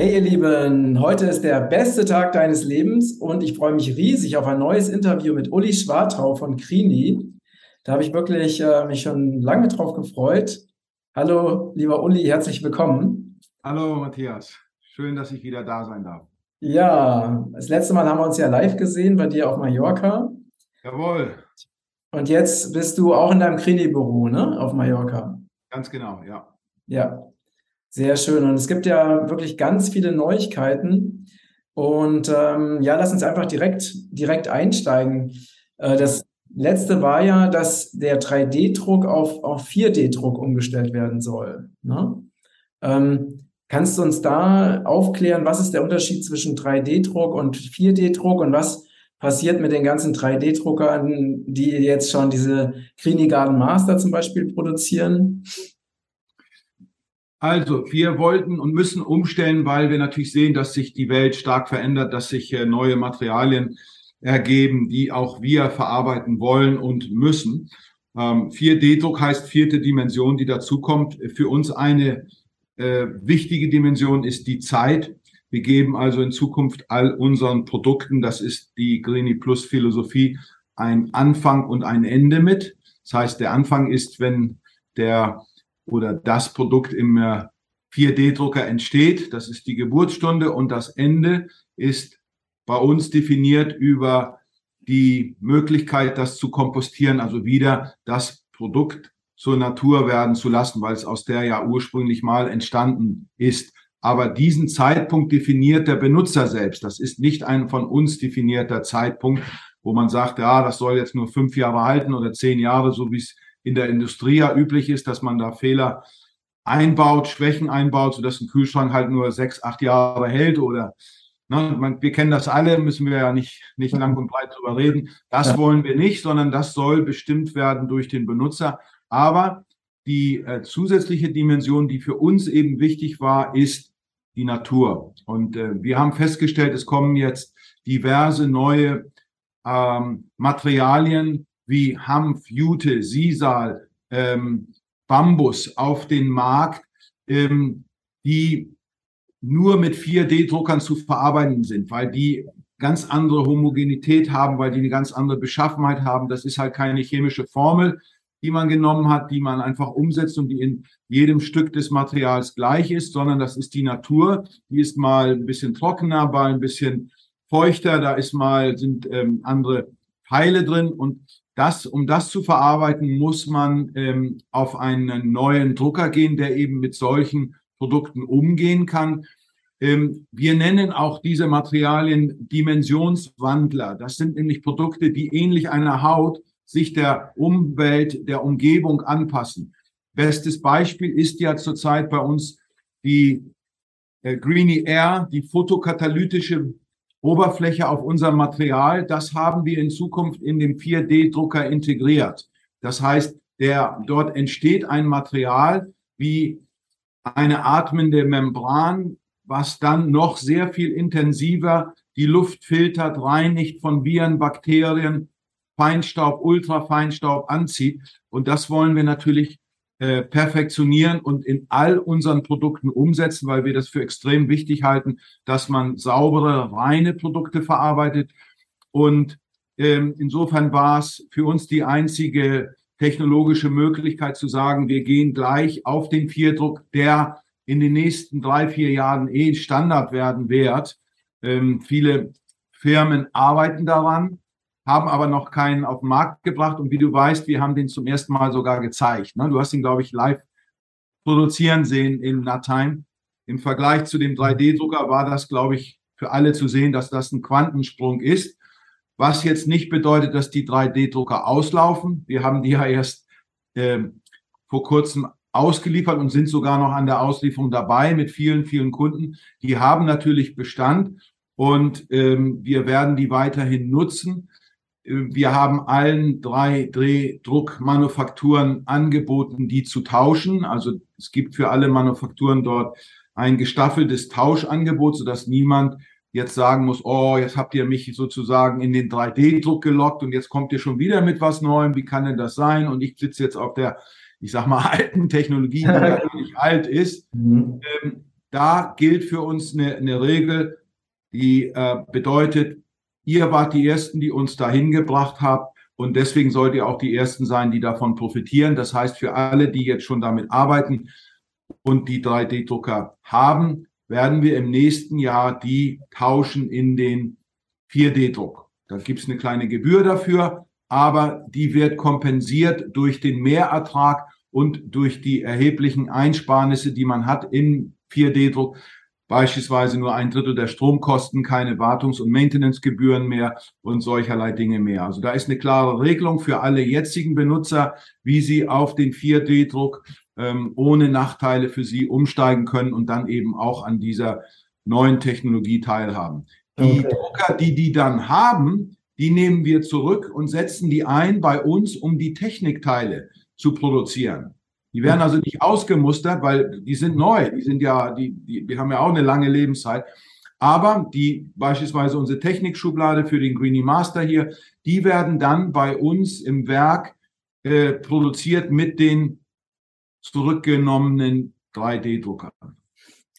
Hey ihr Lieben, heute ist der beste Tag deines Lebens und ich freue mich riesig auf ein neues Interview mit Uli Schwartau von Krini. Da habe ich wirklich äh, mich schon lange drauf gefreut. Hallo, lieber Uli, herzlich willkommen. Hallo Matthias, schön, dass ich wieder da sein darf. Ja, das letzte Mal haben wir uns ja live gesehen bei dir auf Mallorca. Jawohl. Und jetzt bist du auch in deinem Krini-Büro, ne, auf Mallorca. Ganz genau, ja. Ja, sehr schön. Und es gibt ja wirklich ganz viele Neuigkeiten. Und ähm, ja, lass uns einfach direkt, direkt einsteigen. Äh, das letzte war ja, dass der 3D-Druck auf, auf 4D-Druck umgestellt werden soll. Ne? Ähm, kannst du uns da aufklären, was ist der Unterschied zwischen 3D-Druck und 4D-Druck und was passiert mit den ganzen 3D-Druckern, die jetzt schon diese Greeny Garden Master zum Beispiel produzieren? Also, wir wollten und müssen umstellen, weil wir natürlich sehen, dass sich die Welt stark verändert, dass sich äh, neue Materialien ergeben, die auch wir verarbeiten wollen und müssen. 4D-Druck ähm, heißt vierte Dimension, die dazukommt. Für uns eine äh, wichtige Dimension ist die Zeit. Wir geben also in Zukunft all unseren Produkten, das ist die Greeny Plus Philosophie, ein Anfang und ein Ende mit. Das heißt, der Anfang ist, wenn der oder das Produkt im 4D-Drucker äh, entsteht. Das ist die Geburtsstunde und das Ende ist bei uns definiert über die Möglichkeit, das zu kompostieren, also wieder das Produkt zur Natur werden zu lassen, weil es aus der ja ursprünglich mal entstanden ist. Aber diesen Zeitpunkt definiert der Benutzer selbst. Das ist nicht ein von uns definierter Zeitpunkt, wo man sagt, ja, das soll jetzt nur fünf Jahre halten oder zehn Jahre, so wie es in der Industrie ja üblich ist, dass man da Fehler einbaut, Schwächen einbaut, sodass ein Kühlschrank halt nur sechs, acht Jahre hält oder ne, man, wir kennen das alle, müssen wir ja nicht, nicht lang und breit drüber reden. Das ja. wollen wir nicht, sondern das soll bestimmt werden durch den Benutzer. Aber die äh, zusätzliche Dimension, die für uns eben wichtig war, ist die Natur. Und äh, wir haben festgestellt, es kommen jetzt diverse neue ähm, Materialien, wie Hanf, Jute, Sisal, ähm, Bambus auf den Markt, ähm, die nur mit 4D-Druckern zu verarbeiten sind, weil die ganz andere Homogenität haben, weil die eine ganz andere Beschaffenheit haben. Das ist halt keine chemische Formel, die man genommen hat, die man einfach umsetzt und die in jedem Stück des Materials gleich ist, sondern das ist die Natur. Die ist mal ein bisschen trockener, mal ein bisschen feuchter, da ist mal, sind ähm, andere Teile drin und das, um das zu verarbeiten, muss man ähm, auf einen neuen Drucker gehen, der eben mit solchen Produkten umgehen kann. Ähm, wir nennen auch diese Materialien Dimensionswandler. Das sind nämlich Produkte, die ähnlich einer Haut sich der Umwelt, der Umgebung anpassen. Bestes Beispiel ist ja zurzeit bei uns die äh, Greeny Air, die photokatalytische Oberfläche auf unserem Material, das haben wir in Zukunft in dem 4D-Drucker integriert. Das heißt, der, dort entsteht ein Material wie eine atmende Membran, was dann noch sehr viel intensiver die Luft filtert, reinigt von Viren, Bakterien, Feinstaub, Ultrafeinstaub anzieht. Und das wollen wir natürlich äh, perfektionieren und in all unseren Produkten umsetzen, weil wir das für extrem wichtig halten, dass man saubere, reine Produkte verarbeitet. Und ähm, insofern war es für uns die einzige technologische Möglichkeit zu sagen, wir gehen gleich auf den Vierdruck, der in den nächsten drei, vier Jahren eh Standard werden wird. Ähm, viele Firmen arbeiten daran haben aber noch keinen auf den Markt gebracht. Und wie du weißt, wir haben den zum ersten Mal sogar gezeigt. Ne? Du hast ihn, glaube ich, live produzieren sehen in Natheim. Im Vergleich zu dem 3D-Drucker war das, glaube ich, für alle zu sehen, dass das ein Quantensprung ist. Was jetzt nicht bedeutet, dass die 3D-Drucker auslaufen. Wir haben die ja erst äh, vor kurzem ausgeliefert und sind sogar noch an der Auslieferung dabei mit vielen, vielen Kunden. Die haben natürlich Bestand und ähm, wir werden die weiterhin nutzen. Wir haben allen drei Drehdruckmanufakturen angeboten, die zu tauschen. Also es gibt für alle Manufakturen dort ein gestaffeltes Tauschangebot, sodass niemand jetzt sagen muss, oh, jetzt habt ihr mich sozusagen in den 3D-Druck gelockt und jetzt kommt ihr schon wieder mit was Neuem. Wie kann denn das sein? Und ich sitze jetzt auf der, ich sag mal, alten Technologie, die natürlich alt ist. Mhm. Ähm, da gilt für uns eine, eine Regel, die äh, bedeutet, ihr wart die Ersten, die uns dahin gebracht habt. Und deswegen sollt ihr auch die Ersten sein, die davon profitieren. Das heißt, für alle, die jetzt schon damit arbeiten und die 3D-Drucker haben, werden wir im nächsten Jahr die tauschen in den 4D-Druck. Da gibt es eine kleine Gebühr dafür, aber die wird kompensiert durch den Mehrertrag und durch die erheblichen Einsparnisse, die man hat im 4D-Druck beispielsweise nur ein Drittel der Stromkosten, keine Wartungs- und Maintenancegebühren mehr und solcherlei Dinge mehr. Also da ist eine klare Regelung für alle jetzigen Benutzer, wie sie auf den 4D-Druck ähm, ohne Nachteile für sie umsteigen können und dann eben auch an dieser neuen Technologie teilhaben. Die. Drucker, die die dann haben, die nehmen wir zurück und setzen die ein bei uns, um die Technikteile zu produzieren. Die werden also nicht ausgemustert, weil die sind neu. Die sind ja, die, die, die haben ja auch eine lange Lebenszeit. Aber die, beispielsweise unsere Technikschublade für den Greenie Master hier, die werden dann bei uns im Werk äh, produziert mit den zurückgenommenen 3D-Druckern.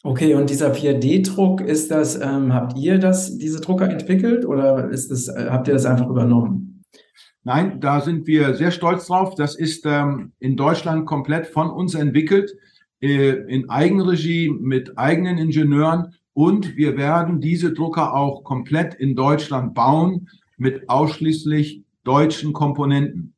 Okay, und dieser 4D-Druck, ist das, ähm, habt ihr das, diese Drucker entwickelt oder ist das, äh, habt ihr das einfach übernommen? Nein, da sind wir sehr stolz drauf. Das ist ähm, in Deutschland komplett von uns entwickelt, äh, in Eigenregie mit eigenen Ingenieuren. Und wir werden diese Drucker auch komplett in Deutschland bauen mit ausschließlich deutschen Komponenten.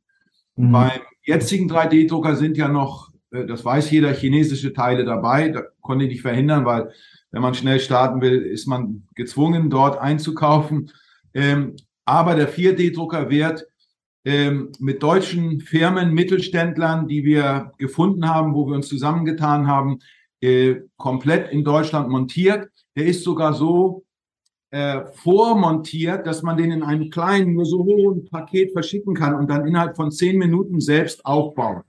Mhm. Beim jetzigen 3D-Drucker sind ja noch, äh, das weiß jeder, chinesische Teile dabei. Da konnte ich nicht verhindern, weil wenn man schnell starten will, ist man gezwungen, dort einzukaufen. Ähm, aber der 4D-Drucker wird ähm, mit deutschen Firmen, Mittelständlern, die wir gefunden haben, wo wir uns zusammengetan haben, äh, komplett in Deutschland montiert. Der ist sogar so äh, vormontiert, dass man den in einem kleinen, nur so hohen Paket verschicken kann und dann innerhalb von zehn Minuten selbst aufbauen.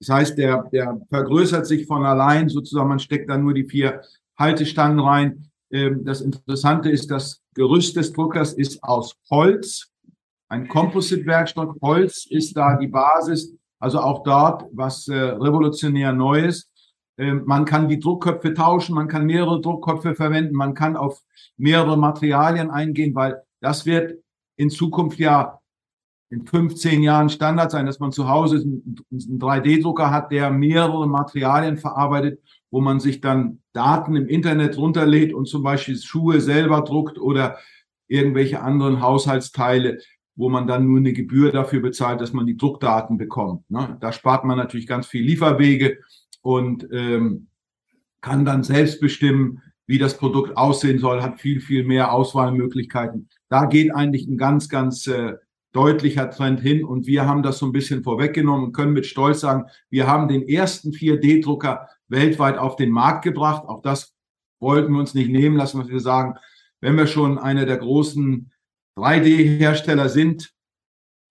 Das heißt, der, der vergrößert sich von allein sozusagen, man steckt da nur die vier Haltestangen rein. Ähm, das Interessante ist, das Gerüst des Druckers ist aus Holz ein Composite-Werkstoff. Holz ist da die Basis. Also auch dort was äh, revolutionär Neues. Äh, man kann die Druckköpfe tauschen, man kann mehrere Druckköpfe verwenden, man kann auf mehrere Materialien eingehen, weil das wird in Zukunft ja in 15 Jahren Standard sein, dass man zu Hause einen 3D-Drucker hat, der mehrere Materialien verarbeitet, wo man sich dann Daten im Internet runterlädt und zum Beispiel Schuhe selber druckt oder irgendwelche anderen Haushaltsteile wo man dann nur eine Gebühr dafür bezahlt, dass man die Druckdaten bekommt. Ne? Da spart man natürlich ganz viel Lieferwege und ähm, kann dann selbst bestimmen, wie das Produkt aussehen soll, hat viel, viel mehr Auswahlmöglichkeiten. Da geht eigentlich ein ganz, ganz äh, deutlicher Trend hin und wir haben das so ein bisschen vorweggenommen und können mit Stolz sagen, wir haben den ersten 4D-Drucker weltweit auf den Markt gebracht. Auch das wollten wir uns nicht nehmen lassen, was wir sagen, wenn wir schon einer der großen 3D-Hersteller sind,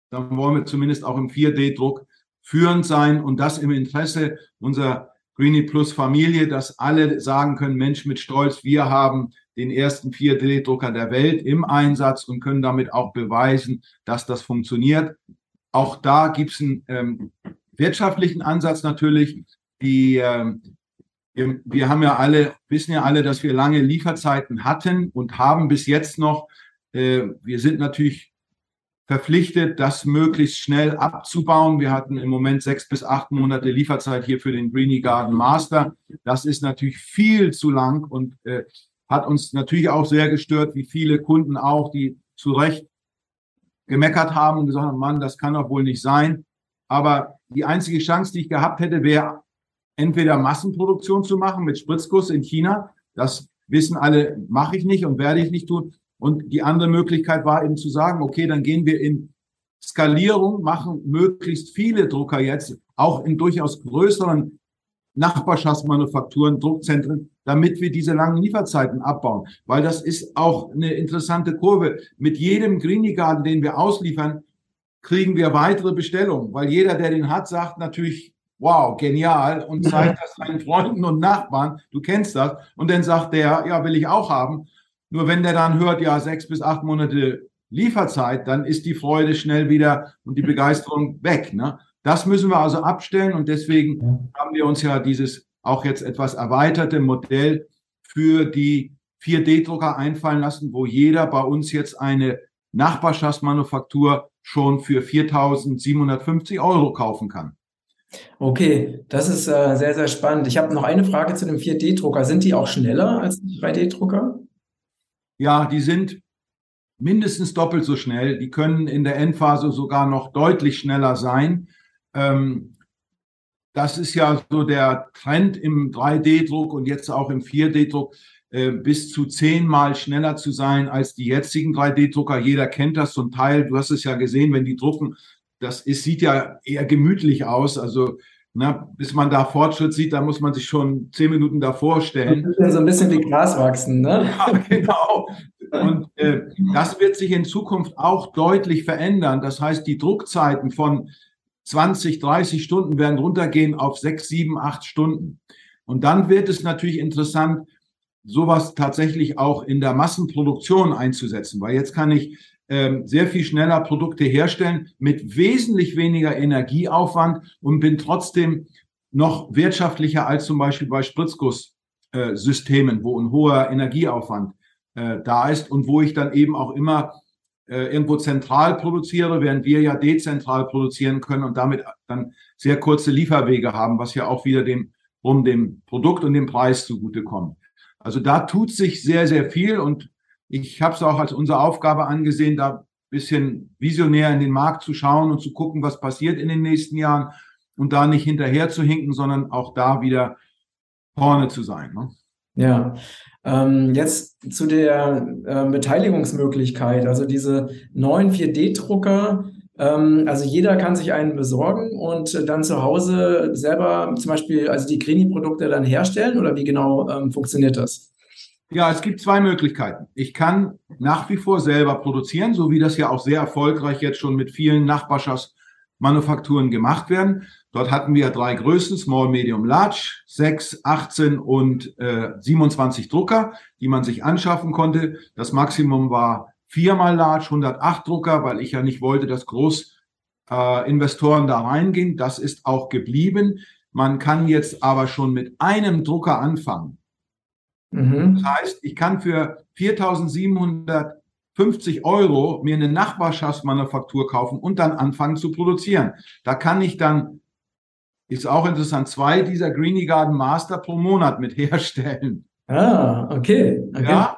dann wollen wir zumindest auch im 4D-Druck führend sein und das im Interesse unserer Greenie Plus Familie, dass alle sagen können, Mensch mit Stolz, wir haben den ersten 4D-Drucker der Welt im Einsatz und können damit auch beweisen, dass das funktioniert. Auch da gibt es einen ähm, wirtschaftlichen Ansatz natürlich. Die, ähm, wir, haben ja alle, wissen ja alle, dass wir lange Lieferzeiten hatten und haben bis jetzt noch wir sind natürlich verpflichtet, das möglichst schnell abzubauen. Wir hatten im Moment sechs bis acht Monate Lieferzeit hier für den Greenie Garden Master. Das ist natürlich viel zu lang und äh, hat uns natürlich auch sehr gestört, wie viele Kunden auch, die zu Recht gemeckert haben und gesagt haben, Mann, das kann doch wohl nicht sein. Aber die einzige Chance, die ich gehabt hätte, wäre entweder Massenproduktion zu machen mit Spritzguss in China. Das wissen alle, mache ich nicht und werde ich nicht tun. Und die andere Möglichkeit war eben zu sagen, okay, dann gehen wir in Skalierung, machen möglichst viele Drucker jetzt, auch in durchaus größeren Nachbarschaftsmanufakturen, Druckzentren, damit wir diese langen Lieferzeiten abbauen. Weil das ist auch eine interessante Kurve. Mit jedem Greenie Garden, den wir ausliefern, kriegen wir weitere Bestellungen, weil jeder, der den hat, sagt natürlich, wow, genial und zeigt das seinen Freunden und Nachbarn, du kennst das. Und dann sagt der, ja, will ich auch haben. Nur wenn der dann hört, ja, sechs bis acht Monate Lieferzeit, dann ist die Freude schnell wieder und die Begeisterung weg. Ne? Das müssen wir also abstellen und deswegen haben wir uns ja dieses auch jetzt etwas erweiterte Modell für die 4D-Drucker einfallen lassen, wo jeder bei uns jetzt eine Nachbarschaftsmanufaktur schon für 4.750 Euro kaufen kann. Okay, das ist äh, sehr, sehr spannend. Ich habe noch eine Frage zu dem 4D-Drucker. Sind die auch schneller als die 3D-Drucker? Ja, die sind mindestens doppelt so schnell. Die können in der Endphase sogar noch deutlich schneller sein. Ähm, das ist ja so der Trend im 3D-Druck und jetzt auch im 4D-Druck, äh, bis zu zehnmal schneller zu sein als die jetzigen 3D-Drucker. Jeder kennt das zum Teil. Du hast es ja gesehen, wenn die drucken. Das ist, sieht ja eher gemütlich aus. Also na, bis man da Fortschritt sieht, da muss man sich schon zehn Minuten davor stellen. So ein bisschen wie Gras wachsen, ne? Ja, genau. Und äh, das wird sich in Zukunft auch deutlich verändern. Das heißt, die Druckzeiten von 20, 30 Stunden werden runtergehen auf 6, 7, 8 Stunden. Und dann wird es natürlich interessant, sowas tatsächlich auch in der Massenproduktion einzusetzen, weil jetzt kann ich sehr viel schneller Produkte herstellen mit wesentlich weniger Energieaufwand und bin trotzdem noch wirtschaftlicher als zum Beispiel bei Spritzgusssystemen, wo ein hoher Energieaufwand äh, da ist und wo ich dann eben auch immer äh, irgendwo zentral produziere, während wir ja dezentral produzieren können und damit dann sehr kurze Lieferwege haben, was ja auch wieder dem, um dem Produkt und dem Preis zugutekommt. Also da tut sich sehr, sehr viel und ich habe es auch als unsere Aufgabe angesehen, da bisschen visionär in den Markt zu schauen und zu gucken, was passiert in den nächsten Jahren und da nicht hinterher zu hinken, sondern auch da wieder vorne zu sein. Ne? Ja, ähm, jetzt zu der äh, Beteiligungsmöglichkeit, also diese neuen 4D-Drucker. Ähm, also jeder kann sich einen besorgen und dann zu Hause selber zum Beispiel also die Grini-Produkte dann herstellen oder wie genau ähm, funktioniert das? Ja, es gibt zwei Möglichkeiten. Ich kann nach wie vor selber produzieren, so wie das ja auch sehr erfolgreich jetzt schon mit vielen Nachbarschaftsmanufakturen gemacht werden. Dort hatten wir drei Größen, Small, Medium, Large, 6, 18 und äh, 27 Drucker, die man sich anschaffen konnte. Das Maximum war viermal Large, 108 Drucker, weil ich ja nicht wollte, dass Großinvestoren äh, da reingehen. Das ist auch geblieben. Man kann jetzt aber schon mit einem Drucker anfangen. Mhm. Das heißt, ich kann für 4.750 Euro mir eine Nachbarschaftsmanufaktur kaufen und dann anfangen zu produzieren. Da kann ich dann, ist auch interessant, zwei dieser Greenie Garden Master pro Monat mit herstellen. Ah, okay. okay. Ja,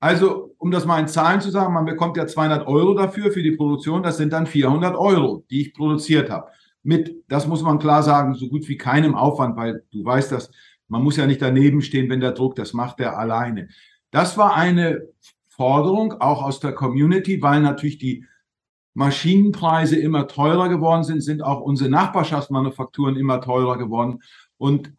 also um das mal in Zahlen zu sagen, man bekommt ja 200 Euro dafür für die Produktion, das sind dann 400 Euro, die ich produziert habe. Mit, das muss man klar sagen, so gut wie keinem Aufwand, weil du weißt, dass man muss ja nicht daneben stehen, wenn der Druck, das macht er alleine. Das war eine Forderung auch aus der Community, weil natürlich die Maschinenpreise immer teurer geworden sind, sind auch unsere Nachbarschaftsmanufakturen immer teurer geworden. Und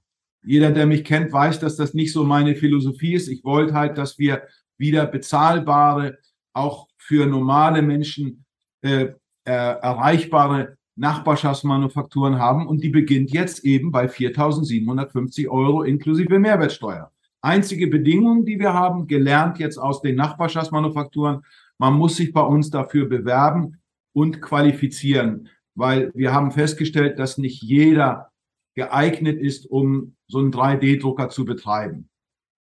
jeder, der mich kennt, weiß, dass das nicht so meine Philosophie ist. Ich wollte halt, dass wir wieder bezahlbare, auch für normale Menschen äh, äh, erreichbare Nachbarschaftsmanufakturen haben und die beginnt jetzt eben bei 4.750 Euro inklusive Mehrwertsteuer. Einzige Bedingung, die wir haben, gelernt jetzt aus den Nachbarschaftsmanufakturen, man muss sich bei uns dafür bewerben und qualifizieren, weil wir haben festgestellt, dass nicht jeder geeignet ist, um so einen 3D-Drucker zu betreiben.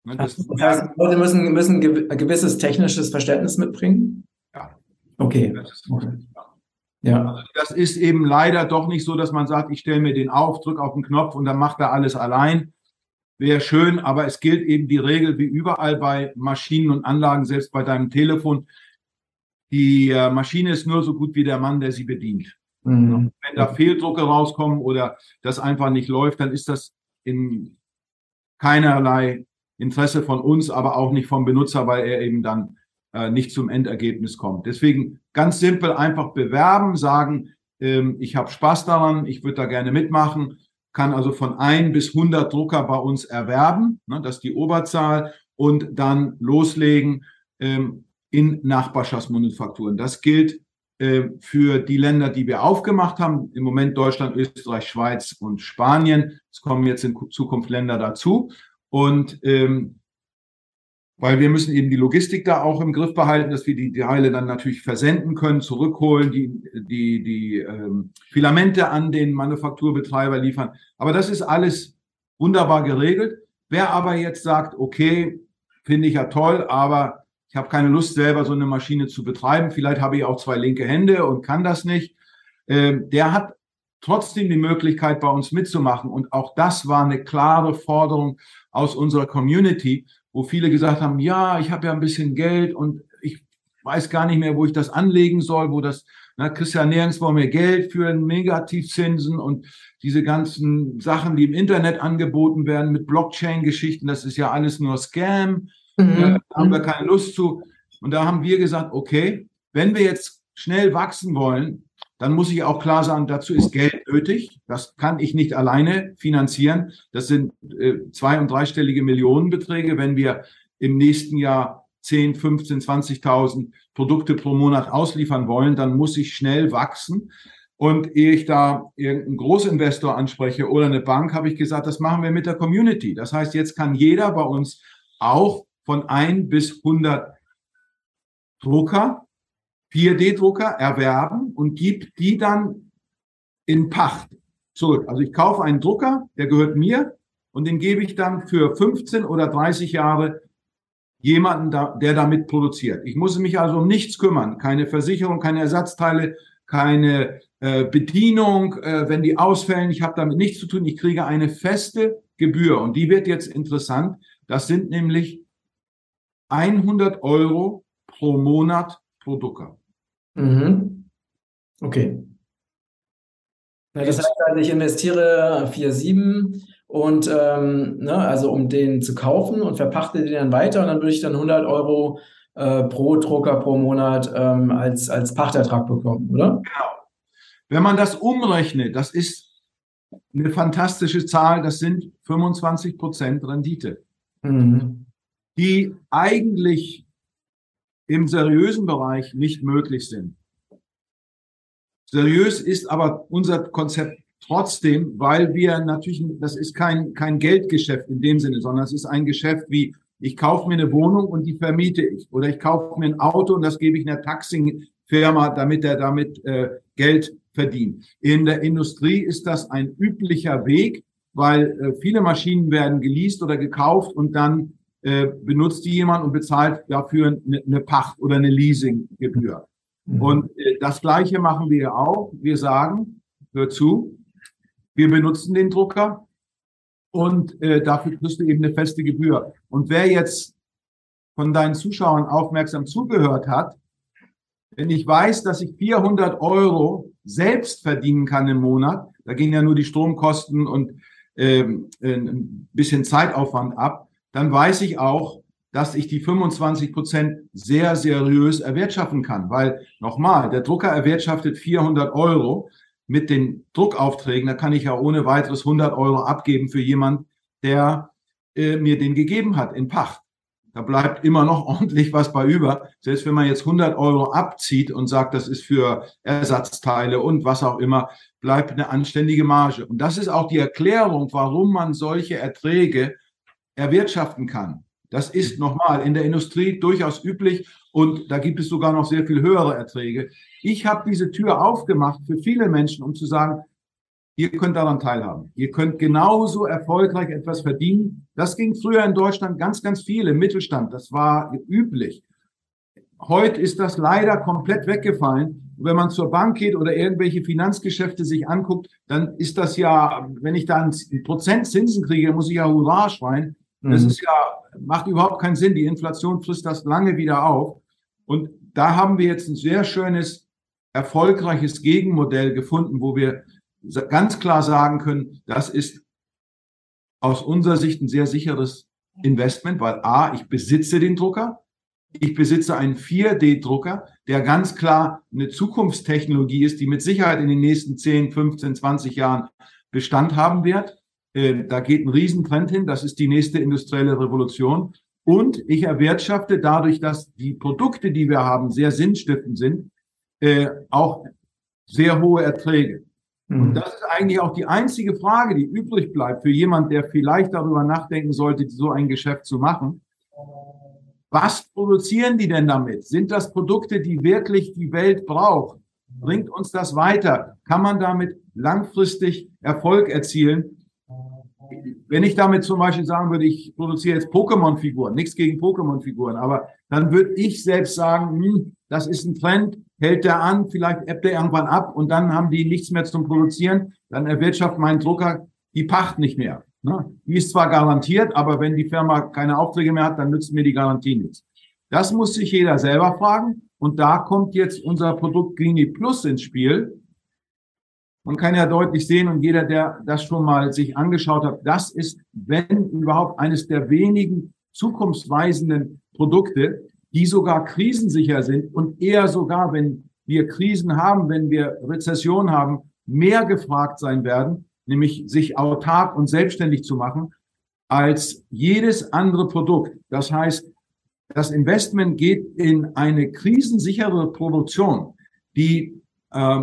Ne, das heißt, Leute müssen, müssen ein gewisses technisches Verständnis mitbringen? Ja. Okay. okay. Ja. Also das ist eben leider doch nicht so, dass man sagt, ich stelle mir den auf, drücke auf den Knopf und dann macht er alles allein. Wäre schön, aber es gilt eben die Regel wie überall bei Maschinen und Anlagen, selbst bei deinem Telefon. Die äh, Maschine ist nur so gut wie der Mann, der sie bedient. Mhm. Wenn da Fehldrucke rauskommen oder das einfach nicht läuft, dann ist das in keinerlei Interesse von uns, aber auch nicht vom Benutzer, weil er eben dann äh, nicht zum Endergebnis kommt. Deswegen ganz simpel einfach bewerben, sagen, ähm, ich habe Spaß daran, ich würde da gerne mitmachen, kann also von ein bis 100 Drucker bei uns erwerben, ne, das ist die Oberzahl, und dann loslegen ähm, in Nachbarschaftsmanufakturen. Das gilt äh, für die Länder, die wir aufgemacht haben, im Moment Deutschland, Österreich, Schweiz und Spanien. Es kommen jetzt in Zukunft Länder dazu. Und ähm, weil wir müssen eben die Logistik da auch im Griff behalten, dass wir die Teile dann natürlich versenden können, zurückholen, die, die, die ähm, Filamente an den Manufakturbetreiber liefern. Aber das ist alles wunderbar geregelt. Wer aber jetzt sagt, okay, finde ich ja toll, aber ich habe keine Lust selber so eine Maschine zu betreiben, vielleicht habe ich auch zwei linke Hände und kann das nicht, ähm, der hat trotzdem die Möglichkeit, bei uns mitzumachen. Und auch das war eine klare Forderung aus unserer Community, wo viele gesagt haben, ja, ich habe ja ein bisschen Geld und ich weiß gar nicht mehr, wo ich das anlegen soll, wo das, na, kriegst ja nirgendwo mehr Geld für Negativzinsen und diese ganzen Sachen, die im Internet angeboten werden mit Blockchain-Geschichten, das ist ja alles nur Scam, mhm. da haben wir keine Lust zu. Und da haben wir gesagt, okay, wenn wir jetzt schnell wachsen wollen, dann muss ich auch klar sagen, dazu ist Geld nötig. Das kann ich nicht alleine finanzieren. Das sind äh, zwei- und dreistellige Millionenbeträge. Wenn wir im nächsten Jahr 10, 15, 20.000 Produkte pro Monat ausliefern wollen, dann muss ich schnell wachsen. Und ehe ich da irgendeinen Großinvestor anspreche oder eine Bank, habe ich gesagt, das machen wir mit der Community. Das heißt, jetzt kann jeder bei uns auch von ein bis 100 Drucker 4D-Drucker erwerben und gibt die dann in Pacht zurück. Also ich kaufe einen Drucker, der gehört mir und den gebe ich dann für 15 oder 30 Jahre jemanden, der damit produziert. Ich muss mich also um nichts kümmern. Keine Versicherung, keine Ersatzteile, keine äh, Bedienung, äh, wenn die ausfällen. Ich habe damit nichts zu tun. Ich kriege eine feste Gebühr und die wird jetzt interessant. Das sind nämlich 100 Euro pro Monat pro Drucker. Mhm. Okay. Ja, das heißt also, ich investiere 4,7 und ähm, ne, also um den zu kaufen und verpachte den dann weiter und dann würde ich dann 100 Euro äh, pro Drucker pro Monat ähm, als, als Pachtertrag bekommen, oder? Genau. Wenn man das umrechnet, das ist eine fantastische Zahl, das sind 25 Prozent Rendite, mhm. die eigentlich im seriösen Bereich nicht möglich sind. Seriös ist aber unser Konzept trotzdem, weil wir natürlich, das ist kein, kein Geldgeschäft in dem Sinne, sondern es ist ein Geschäft wie, ich kaufe mir eine Wohnung und die vermiete ich. Oder ich kaufe mir ein Auto und das gebe ich einer Taxing-Firma, damit er damit äh, Geld verdient. In der Industrie ist das ein üblicher Weg, weil äh, viele Maschinen werden geleast oder gekauft und dann äh, benutzt die jemand und bezahlt dafür eine, Pacht oder eine Leasinggebühr. Mhm. Und äh, das Gleiche machen wir auch. Wir sagen, hör zu, wir benutzen den Drucker und äh, dafür kriegst du eben eine feste Gebühr. Und wer jetzt von deinen Zuschauern aufmerksam zugehört hat, wenn ich weiß, dass ich 400 Euro selbst verdienen kann im Monat, da gehen ja nur die Stromkosten und ähm, ein bisschen Zeitaufwand ab, dann weiß ich auch, dass ich die 25 Prozent sehr seriös erwirtschaften kann. Weil nochmal, der Drucker erwirtschaftet 400 Euro mit den Druckaufträgen. Da kann ich ja ohne weiteres 100 Euro abgeben für jemand, der äh, mir den gegeben hat in Pacht. Da bleibt immer noch ordentlich was bei über. Selbst wenn man jetzt 100 Euro abzieht und sagt, das ist für Ersatzteile und was auch immer, bleibt eine anständige Marge. Und das ist auch die Erklärung, warum man solche Erträge erwirtschaften kann. Das ist nochmal in der Industrie durchaus üblich und da gibt es sogar noch sehr viel höhere Erträge. Ich habe diese Tür aufgemacht für viele Menschen, um zu sagen, ihr könnt daran teilhaben. Ihr könnt genauso erfolgreich etwas verdienen. Das ging früher in Deutschland ganz, ganz viel im Mittelstand. Das war üblich. Heute ist das leider komplett weggefallen. wenn man zur Bank geht oder irgendwelche Finanzgeschäfte sich anguckt, dann ist das ja, wenn ich da ein Prozent Zinsen kriege, muss ich ja Hurra schreien. Das mhm. ist ja, macht überhaupt keinen Sinn. Die Inflation frisst das lange wieder auf. Und da haben wir jetzt ein sehr schönes, erfolgreiches Gegenmodell gefunden, wo wir ganz klar sagen können, das ist aus unserer Sicht ein sehr sicheres Investment, weil A, ich besitze den Drucker, ich besitze einen 4D-Drucker, der ganz klar eine Zukunftstechnologie ist, die mit Sicherheit in den nächsten 10, 15, 20 Jahren Bestand haben wird. Äh, da geht ein Riesentrend hin. Das ist die nächste industrielle Revolution. Und ich erwirtschafte dadurch, dass die Produkte, die wir haben, sehr sinnstiftend sind, äh, auch sehr hohe Erträge. Mhm. Und das ist eigentlich auch die einzige Frage, die übrig bleibt für jemand, der vielleicht darüber nachdenken sollte, so ein Geschäft zu machen. Was produzieren die denn damit? Sind das Produkte, die wirklich die Welt braucht? Bringt uns das weiter? Kann man damit langfristig Erfolg erzielen? Wenn ich damit zum Beispiel sagen würde, ich produziere jetzt Pokémon-Figuren, nichts gegen Pokémon-Figuren, aber dann würde ich selbst sagen, hm, das ist ein Trend, hält der an, vielleicht ebbt er irgendwann ab und dann haben die nichts mehr zum Produzieren, dann erwirtschaftet mein Drucker die Pacht nicht mehr. Ne? Die ist zwar garantiert, aber wenn die Firma keine Aufträge mehr hat, dann nützt mir die Garantie nichts. Das muss sich jeder selber fragen. Und da kommt jetzt unser Produkt Greeny Plus ins Spiel. Man kann ja deutlich sehen und jeder, der das schon mal sich angeschaut hat, das ist, wenn überhaupt, eines der wenigen zukunftsweisenden Produkte, die sogar krisensicher sind und eher sogar, wenn wir Krisen haben, wenn wir Rezession haben, mehr gefragt sein werden, nämlich sich autark und selbstständig zu machen, als jedes andere Produkt. Das heißt, das Investment geht in eine krisensichere Produktion, die äh,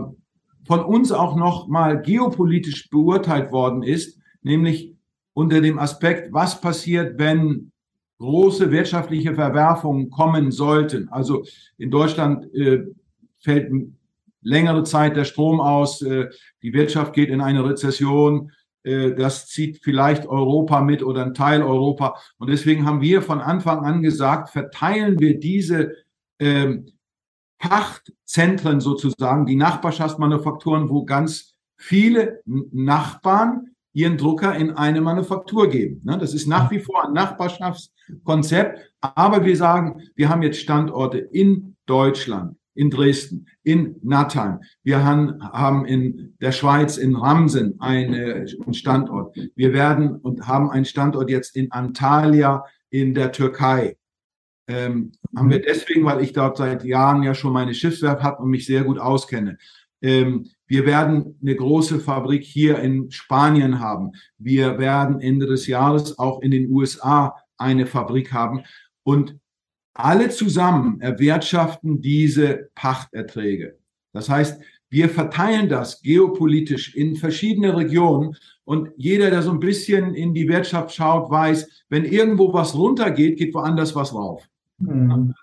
von uns auch noch mal geopolitisch beurteilt worden ist, nämlich unter dem Aspekt, was passiert, wenn große wirtschaftliche Verwerfungen kommen sollten. Also in Deutschland äh, fällt längere Zeit der Strom aus, äh, die Wirtschaft geht in eine Rezession, äh, das zieht vielleicht Europa mit oder ein Teil Europa. Und deswegen haben wir von Anfang an gesagt, verteilen wir diese ähm, Pachtzentren sozusagen, die Nachbarschaftsmanufakturen, wo ganz viele Nachbarn ihren Drucker in eine Manufaktur geben. Ne, das ist nach wie vor ein Nachbarschaftskonzept, aber wir sagen, wir haben jetzt Standorte in Deutschland, in Dresden, in Nattheim. Wir haben in der Schweiz, in Ramsen einen Standort. Wir werden und haben einen Standort jetzt in Antalya in der Türkei. Ähm, mhm. Haben wir deswegen, weil ich dort seit Jahren ja schon meine Schiffswerft habe und mich sehr gut auskenne. Ähm, wir werden eine große Fabrik hier in Spanien haben. Wir werden Ende des Jahres auch in den USA eine Fabrik haben. Und alle zusammen erwirtschaften diese Pachterträge. Das heißt, wir verteilen das geopolitisch in verschiedene Regionen und jeder, der so ein bisschen in die Wirtschaft schaut, weiß, wenn irgendwo was runtergeht, geht woanders was rauf. Mhm. Also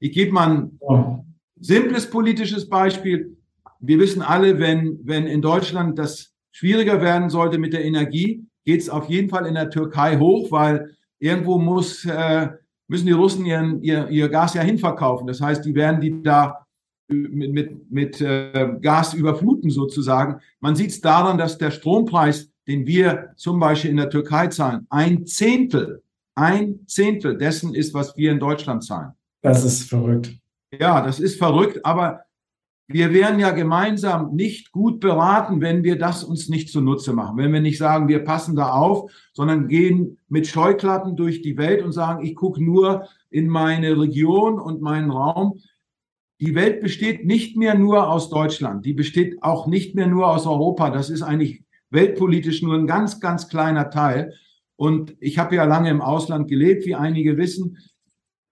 ich gebe mal ein simples politisches Beispiel. Wir wissen alle, wenn, wenn in Deutschland das schwieriger werden sollte mit der Energie, geht es auf jeden Fall in der Türkei hoch, weil irgendwo muss äh, müssen die Russen ihren, ihr, ihr Gas ja hinverkaufen. Das heißt, die werden die da mit, mit, mit äh, Gas überfluten sozusagen. Man sieht es daran, dass der Strompreis, den wir zum Beispiel in der Türkei zahlen, ein Zehntel, ein Zehntel dessen ist, was wir in Deutschland zahlen. Das ist verrückt. Ja, das ist verrückt, aber wir wären ja gemeinsam nicht gut beraten, wenn wir das uns nicht zunutze machen. Wenn wir nicht sagen, wir passen da auf, sondern gehen mit Scheuklappen durch die Welt und sagen, ich gucke nur in meine Region und meinen Raum. Die Welt besteht nicht mehr nur aus Deutschland. Die besteht auch nicht mehr nur aus Europa. Das ist eigentlich weltpolitisch nur ein ganz, ganz kleiner Teil. Und ich habe ja lange im Ausland gelebt, wie einige wissen.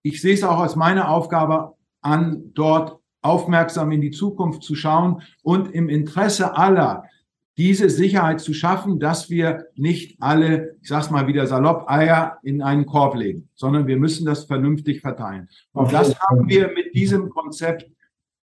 Ich sehe es auch als meine Aufgabe an, dort aufmerksam in die Zukunft zu schauen und im Interesse aller diese Sicherheit zu schaffen, dass wir nicht alle, ich sag's mal wieder salopp, Eier in einen Korb legen, sondern wir müssen das vernünftig verteilen. Und das haben wir mit diesem Konzept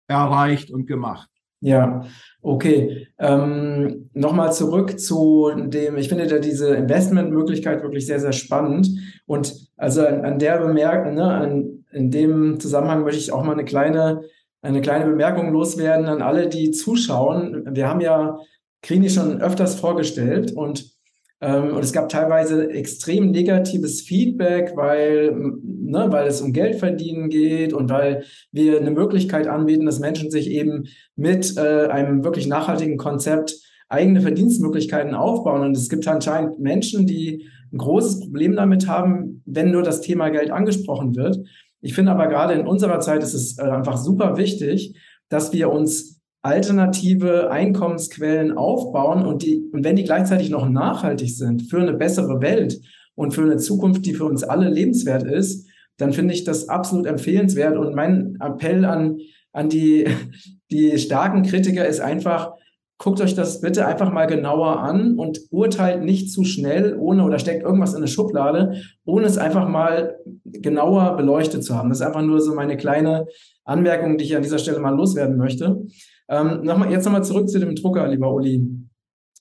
erreicht und gemacht. Ja, okay. Ähm, Nochmal zurück zu dem, ich finde da diese Investmentmöglichkeit wirklich sehr, sehr spannend. Und also an, an der Bemerkung, ne, an, in dem Zusammenhang möchte ich auch mal eine kleine eine kleine Bemerkung loswerden an alle, die zuschauen. Wir haben ja Krini schon öfters vorgestellt und, und es gab teilweise extrem negatives Feedback, weil, ne, weil es um Geld verdienen geht und weil wir eine Möglichkeit anbieten, dass Menschen sich eben mit äh, einem wirklich nachhaltigen Konzept eigene Verdienstmöglichkeiten aufbauen. Und es gibt anscheinend Menschen, die ein großes Problem damit haben, wenn nur das Thema Geld angesprochen wird. Ich finde aber gerade in unserer Zeit ist es äh, einfach super wichtig, dass wir uns alternative Einkommensquellen aufbauen und die, und wenn die gleichzeitig noch nachhaltig sind für eine bessere Welt und für eine Zukunft, die für uns alle lebenswert ist, dann finde ich das absolut empfehlenswert. Und mein Appell an, an die, die starken Kritiker ist einfach, guckt euch das bitte einfach mal genauer an und urteilt nicht zu schnell, ohne oder steckt irgendwas in eine Schublade, ohne es einfach mal genauer beleuchtet zu haben. Das ist einfach nur so meine kleine Anmerkung, die ich an dieser Stelle mal loswerden möchte. Ähm, noch mal, jetzt nochmal zurück zu dem Drucker, lieber Uli.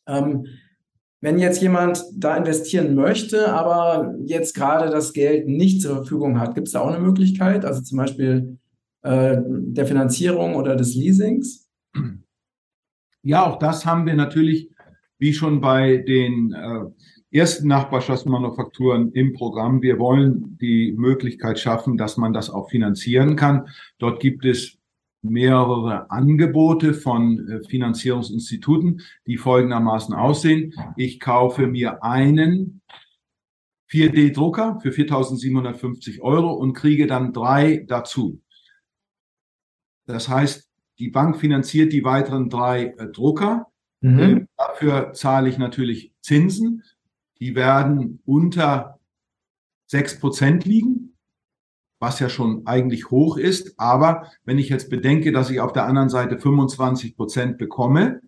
Ähm, wenn jetzt jemand da investieren möchte, aber jetzt gerade das Geld nicht zur Verfügung hat, gibt es da auch eine Möglichkeit? Also zum Beispiel äh, der Finanzierung oder des Leasings? Ja, auch das haben wir natürlich, wie schon bei den äh, ersten Nachbarschaftsmanufakturen im Programm. Wir wollen die Möglichkeit schaffen, dass man das auch finanzieren kann. Dort gibt es mehrere Angebote von äh, Finanzierungsinstituten, die folgendermaßen aussehen. Ich kaufe mir einen 4D-Drucker für 4.750 Euro und kriege dann drei dazu. Das heißt, die Bank finanziert die weiteren drei äh, Drucker. Mhm. Äh, dafür zahle ich natürlich Zinsen. Die werden unter sechs Prozent liegen was ja schon eigentlich hoch ist. Aber wenn ich jetzt bedenke, dass ich auf der anderen Seite 25 Prozent bekomme,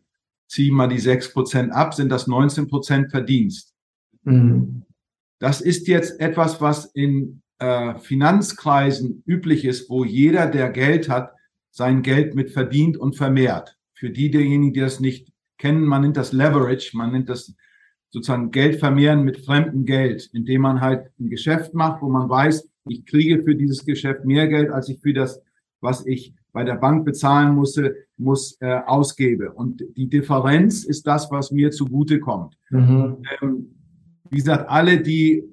ziehe mal die 6 Prozent ab, sind das 19 Prozent Verdienst. Mhm. Das ist jetzt etwas, was in äh, Finanzkreisen üblich ist, wo jeder, der Geld hat, sein Geld mit verdient und vermehrt. Für die diejenigen, die das nicht kennen, man nennt das Leverage, man nennt das sozusagen Geld vermehren mit fremdem Geld, indem man halt ein Geschäft macht, wo man weiß, ich kriege für dieses Geschäft mehr Geld, als ich für das, was ich bei der Bank bezahlen musste, muss äh, ausgebe. Und die Differenz ist das, was mir zugute kommt. Mhm. Ähm, wie gesagt, alle, die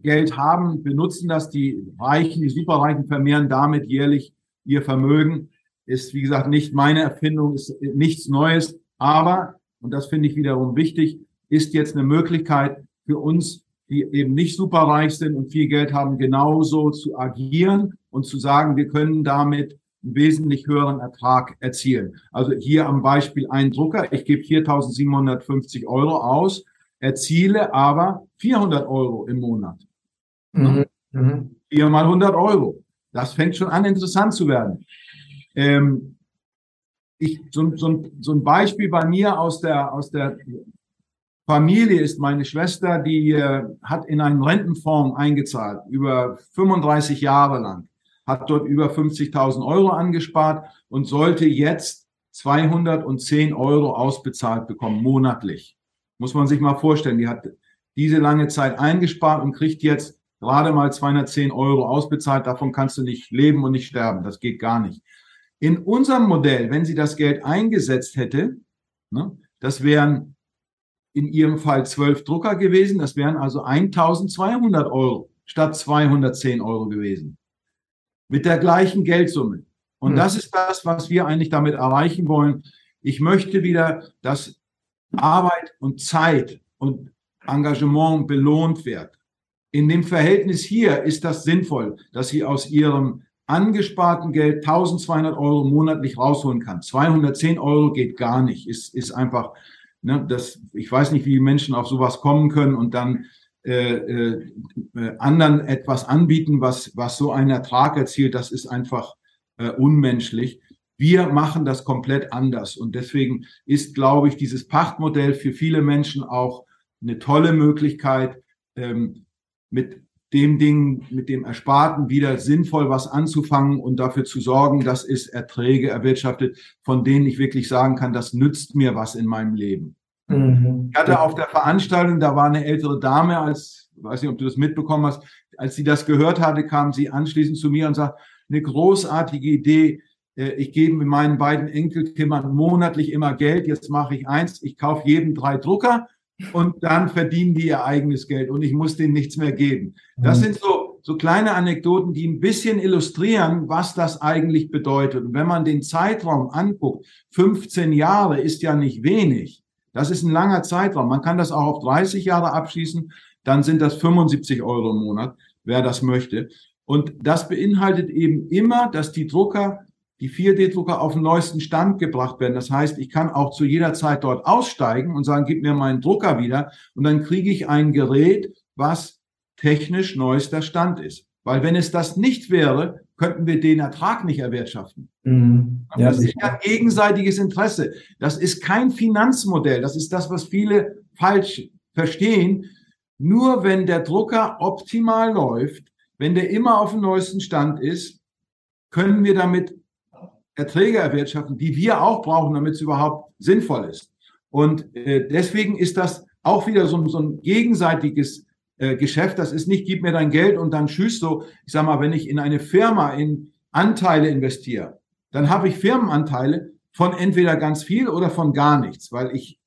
Geld haben, benutzen das. Die Reichen, die Superreichen vermehren damit jährlich ihr Vermögen. Ist, wie gesagt, nicht meine Erfindung, ist nichts Neues. Aber, und das finde ich wiederum wichtig, ist jetzt eine Möglichkeit für uns die eben nicht superreich sind und viel Geld haben, genauso zu agieren und zu sagen, wir können damit einen wesentlich höheren Ertrag erzielen. Also hier am Beispiel ein Drucker, ich gebe 4.750 Euro aus, erziele aber 400 Euro im Monat. Mhm. Mhm. Vier mal 100 Euro. Das fängt schon an, interessant zu werden. Ähm, ich, so, so, so ein Beispiel bei mir aus der, aus der Familie ist meine Schwester, die äh, hat in einen Rentenfonds eingezahlt, über 35 Jahre lang, hat dort über 50.000 Euro angespart und sollte jetzt 210 Euro ausbezahlt bekommen, monatlich. Muss man sich mal vorstellen, die hat diese lange Zeit eingespart und kriegt jetzt gerade mal 210 Euro ausbezahlt. Davon kannst du nicht leben und nicht sterben. Das geht gar nicht. In unserem Modell, wenn sie das Geld eingesetzt hätte, ne, das wären in ihrem Fall zwölf Drucker gewesen. Das wären also 1200 Euro statt 210 Euro gewesen. Mit der gleichen Geldsumme. Und mhm. das ist das, was wir eigentlich damit erreichen wollen. Ich möchte wieder, dass Arbeit und Zeit und Engagement belohnt wird. In dem Verhältnis hier ist das sinnvoll, dass Sie aus Ihrem angesparten Geld 1200 Euro monatlich rausholen kann. 210 Euro geht gar nicht, ist, ist einfach Ne, das, ich weiß nicht, wie Menschen auf sowas kommen können und dann äh, äh, anderen etwas anbieten, was, was so einen Ertrag erzielt. Das ist einfach äh, unmenschlich. Wir machen das komplett anders. Und deswegen ist, glaube ich, dieses Pachtmodell für viele Menschen auch eine tolle Möglichkeit, ähm, mit dem Ding, mit dem Ersparten wieder sinnvoll was anzufangen und dafür zu sorgen, dass es Erträge erwirtschaftet, von denen ich wirklich sagen kann, das nützt mir was in meinem Leben. Mhm. Ich hatte auf der Veranstaltung, da war eine ältere Dame, als, weiß nicht, ob du das mitbekommen hast, als sie das gehört hatte, kam sie anschließend zu mir und sagt, eine großartige Idee, äh, ich gebe meinen beiden Enkelkindern monatlich immer Geld. Jetzt mache ich eins, ich kaufe jedem drei Drucker und dann verdienen die ihr eigenes Geld und ich muss denen nichts mehr geben. Das mhm. sind so, so kleine Anekdoten, die ein bisschen illustrieren, was das eigentlich bedeutet. Und wenn man den Zeitraum anguckt, 15 Jahre ist ja nicht wenig. Das ist ein langer Zeitraum. Man kann das auch auf 30 Jahre abschließen. Dann sind das 75 Euro im Monat, wer das möchte. Und das beinhaltet eben immer, dass die Drucker die 4D-Drucker auf den neuesten Stand gebracht werden. Das heißt, ich kann auch zu jeder Zeit dort aussteigen und sagen, gib mir meinen Drucker wieder und dann kriege ich ein Gerät, was technisch neuester Stand ist. Weil wenn es das nicht wäre, könnten wir den Ertrag nicht erwirtschaften. Mhm. Ja, das ist ja gegenseitiges Interesse. Das ist kein Finanzmodell. Das ist das, was viele falsch verstehen. Nur wenn der Drucker optimal läuft, wenn der immer auf dem neuesten Stand ist, können wir damit Erträge erwirtschaften, die wir auch brauchen, damit es überhaupt sinnvoll ist. Und äh, deswegen ist das auch wieder so, so ein gegenseitiges äh, Geschäft. Das ist nicht, gib mir dein Geld und dann tschüss so. Ich sag mal, wenn ich in eine Firma in Anteile investiere, dann habe ich Firmenanteile von entweder ganz viel oder von gar nichts, weil ich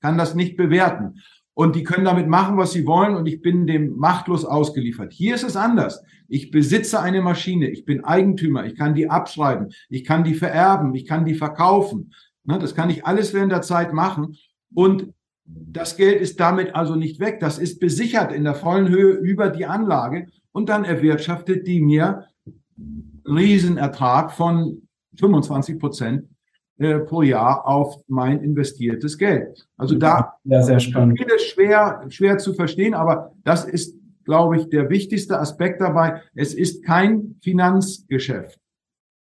kann das nicht bewerten. Und die können damit machen, was sie wollen und ich bin dem machtlos ausgeliefert. Hier ist es anders. Ich besitze eine Maschine, ich bin Eigentümer, ich kann die abschreiben, ich kann die vererben, ich kann die verkaufen. Ne, das kann ich alles während der Zeit machen. Und das Geld ist damit also nicht weg. Das ist besichert in der vollen Höhe über die Anlage und dann erwirtschaftet die mir Riesenertrag von 25 Prozent äh, pro Jahr auf mein investiertes Geld. Also da ja, sehr spannend. vieles schwer, schwer zu verstehen, aber das ist, glaube ich, der wichtigste Aspekt dabei. Es ist kein Finanzgeschäft.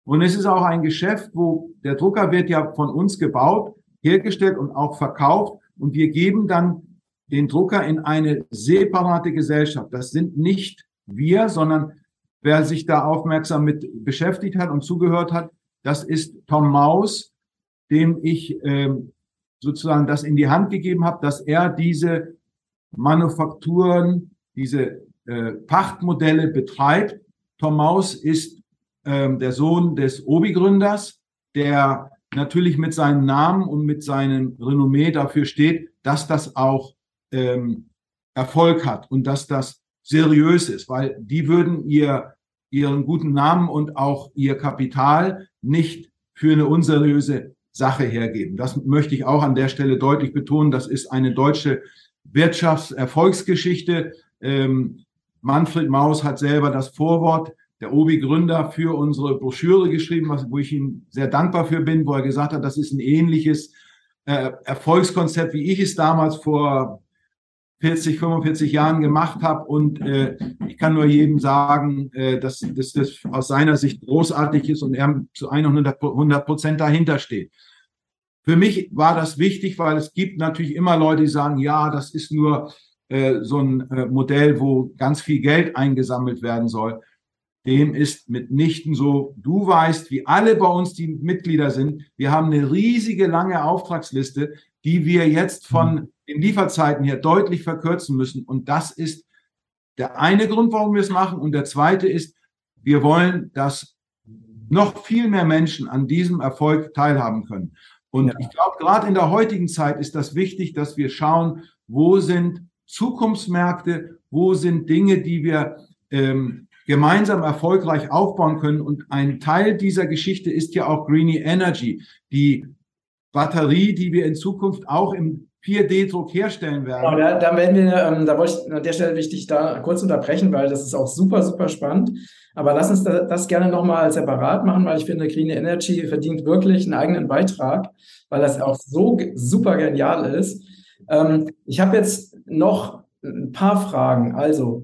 Und es ist auch ein Geschäft, wo der Drucker wird ja von uns gebaut, hergestellt und auch verkauft. Und wir geben dann den Drucker in eine separate Gesellschaft. Das sind nicht wir, sondern wer sich da aufmerksam mit beschäftigt hat und zugehört hat, das ist Tom Maus, dem ich äh, sozusagen das in die Hand gegeben habe, dass er diese Manufakturen, diese äh, Pachtmodelle betreibt. Tom Maus ist ähm, der Sohn des Obi-Gründers, der natürlich mit seinem Namen und mit seinem Renommee dafür steht, dass das auch ähm, Erfolg hat und dass das seriös ist, weil die würden ihr ihren guten Namen und auch ihr Kapital nicht für eine unseriöse Sache hergeben. Das möchte ich auch an der Stelle deutlich betonen. Das ist eine deutsche Wirtschaftserfolgsgeschichte. Ähm, Manfred Maus hat selber das Vorwort der Obi-Gründer für unsere Broschüre geschrieben, was, wo ich ihm sehr dankbar für bin, wo er gesagt hat, das ist ein ähnliches äh, Erfolgskonzept, wie ich es damals vor 40, 45 Jahren gemacht habe. Und äh, ich kann nur jedem sagen, äh, dass, dass das aus seiner Sicht großartig ist und er zu 100 Prozent dahinter steht. Für mich war das wichtig, weil es gibt natürlich immer Leute, die sagen, ja, das ist nur äh, so ein äh, Modell, wo ganz viel Geld eingesammelt werden soll dem ist mitnichten so. Du weißt, wie alle bei uns, die Mitglieder sind, wir haben eine riesige lange Auftragsliste, die wir jetzt von mhm. Den Lieferzeiten her deutlich verkürzen müssen. Und das ist der eine Grund, warum wir es machen. Und der zweite ist, wir wollen, dass noch viel mehr Menschen an diesem Erfolg teilhaben können. Und ja. ich glaube, gerade in der heutigen Zeit ist das wichtig, dass wir schauen, wo sind Zukunftsmärkte, wo sind Dinge, die wir ähm, gemeinsam erfolgreich aufbauen können. Und ein Teil dieser Geschichte ist ja auch Greeny Energy, die Batterie, die wir in Zukunft auch im 4D-Druck herstellen werden. Genau, da, da werden wir, ähm, da wollte ich an der Stelle wichtig da kurz unterbrechen, weil das ist auch super, super spannend. Aber lass uns da, das gerne nochmal separat machen, weil ich finde, Green Energy verdient wirklich einen eigenen Beitrag, weil das auch so super genial ist. Ähm, ich habe jetzt noch ein paar Fragen. Also,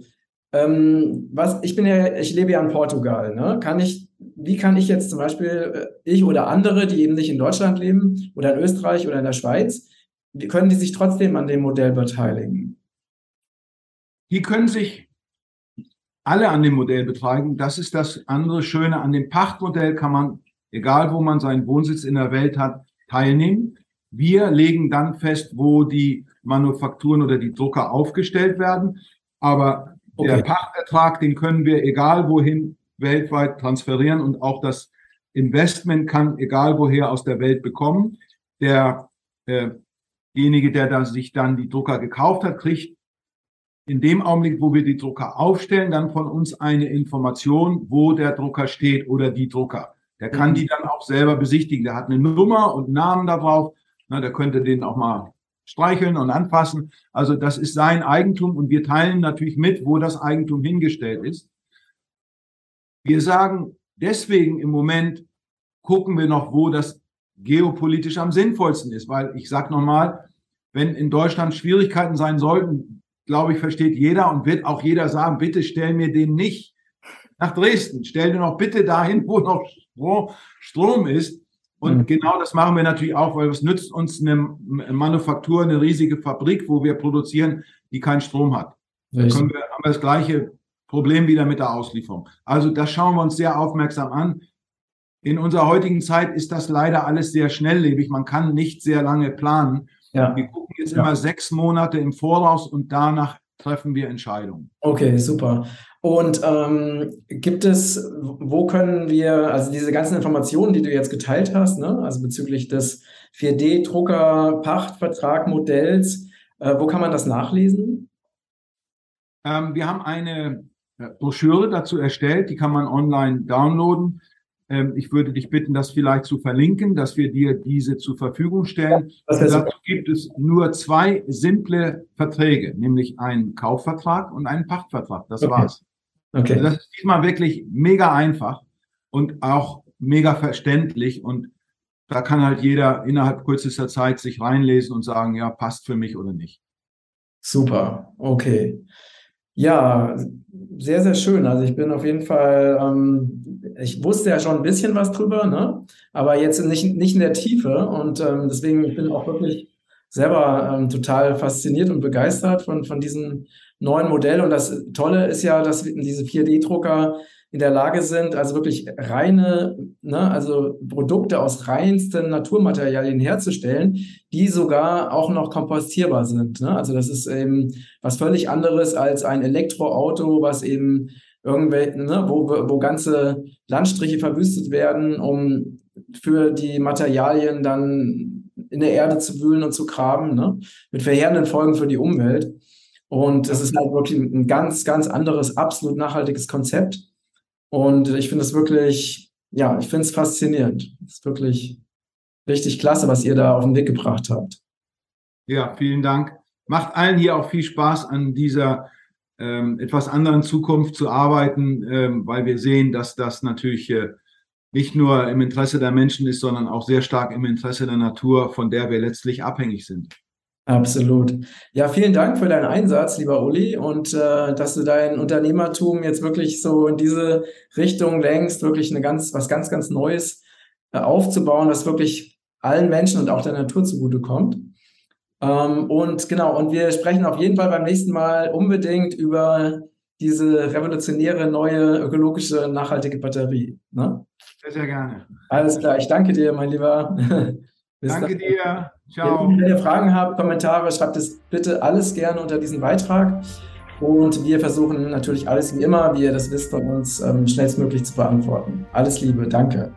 ähm, was, ich bin ja, ich lebe ja in Portugal, ne? Kann ich, wie kann ich jetzt zum Beispiel, äh, ich oder andere, die eben nicht in Deutschland leben oder in Österreich oder in der Schweiz, können die sich trotzdem an dem Modell beteiligen? Die können sich alle an dem Modell beteiligen. Das ist das andere Schöne. An dem Pachtmodell kann man, egal wo man seinen Wohnsitz in der Welt hat, teilnehmen. Wir legen dann fest, wo die Manufakturen oder die Drucker aufgestellt werden. Aber Okay. Der Pachtertrag, den können wir egal wohin weltweit transferieren und auch das Investment kann egal woher aus der Welt bekommen. Derjenige, äh der da sich dann die Drucker gekauft hat, kriegt in dem Augenblick, wo wir die Drucker aufstellen, dann von uns eine Information, wo der Drucker steht oder die Drucker. Der kann mhm. die dann auch selber besichtigen. Der hat eine Nummer und einen Namen da drauf. Na, der könnte den auch mal streicheln und anfassen. Also das ist sein Eigentum und wir teilen natürlich mit, wo das Eigentum hingestellt ist. Wir sagen deswegen im Moment gucken wir noch, wo das geopolitisch am sinnvollsten ist, weil ich sage nochmal, wenn in Deutschland Schwierigkeiten sein sollten, glaube ich, versteht jeder und wird auch jeder sagen, bitte stell mir den nicht nach Dresden, stell den noch bitte dahin, wo noch Strom ist. Und mhm. genau das machen wir natürlich auch, weil es nützt uns eine Manufaktur, eine riesige Fabrik, wo wir produzieren, die keinen Strom hat. Da wir, haben wir das gleiche Problem wieder mit der Auslieferung. Also das schauen wir uns sehr aufmerksam an. In unserer heutigen Zeit ist das leider alles sehr schnelllebig. Man kann nicht sehr lange planen. Ja. Wir gucken jetzt ja. immer sechs Monate im Voraus und danach treffen wir Entscheidungen. Okay, super. Und ähm, gibt es, wo können wir, also diese ganzen Informationen, die du jetzt geteilt hast, ne, also bezüglich des 4D-Drucker-Pachtvertrag-Modells, äh, wo kann man das nachlesen? Ähm, wir haben eine äh, Broschüre dazu erstellt, die kann man online downloaden. Ähm, ich würde dich bitten, das vielleicht zu verlinken, dass wir dir diese zur Verfügung stellen. Ja, dazu gibt es nur zwei simple Verträge, nämlich einen Kaufvertrag und einen Pachtvertrag. Das okay. war's. Okay. Also das ist diesmal wirklich mega einfach und auch mega verständlich und da kann halt jeder innerhalb kürzester Zeit sich reinlesen und sagen, ja, passt für mich oder nicht. Super, okay. Ja, sehr, sehr schön. Also ich bin auf jeden Fall, ähm, ich wusste ja schon ein bisschen was drüber, ne? aber jetzt nicht, nicht in der Tiefe. Und ähm, deswegen ich auch wirklich selber ähm, total fasziniert und begeistert von, von diesem neuen Modell. Und das Tolle ist ja, dass diese 4D-Drucker in der Lage sind, also wirklich reine, ne, also Produkte aus reinsten Naturmaterialien herzustellen, die sogar auch noch kompostierbar sind. Ne? Also das ist eben was völlig anderes als ein Elektroauto, was eben irgendwelche, ne, wo, wo ganze Landstriche verwüstet werden, um für die Materialien dann in der Erde zu wühlen und zu graben, ne? mit verheerenden Folgen für die Umwelt. Und es ist halt wirklich ein ganz, ganz anderes, absolut nachhaltiges Konzept. Und ich finde es wirklich, ja, ich finde es faszinierend. Es ist wirklich richtig klasse, was ihr da auf den Weg gebracht habt. Ja, vielen Dank. Macht allen hier auch viel Spaß an dieser ähm, etwas anderen Zukunft zu arbeiten, ähm, weil wir sehen, dass das natürlich äh, nicht nur im Interesse der Menschen ist, sondern auch sehr stark im Interesse der Natur, von der wir letztlich abhängig sind. Absolut. Ja, vielen Dank für deinen Einsatz, lieber Uli, und äh, dass du dein Unternehmertum jetzt wirklich so in diese Richtung lenkst, wirklich eine ganz, was ganz, ganz Neues äh, aufzubauen, das wirklich allen Menschen und auch der Natur zugutekommt. Ähm, und genau, und wir sprechen auf jeden Fall beim nächsten Mal unbedingt über diese revolutionäre neue ökologische nachhaltige Batterie. Ne? Sehr, sehr gerne. Alles klar, ich danke dir, mein Lieber. Bis danke dann. dir. Ciao. Wenn ihr Fragen habt, Kommentare, schreibt es bitte alles gerne unter diesen Beitrag. Und wir versuchen natürlich alles wie immer, wie ihr das wisst, von uns ähm, schnellstmöglich zu beantworten. Alles Liebe, danke.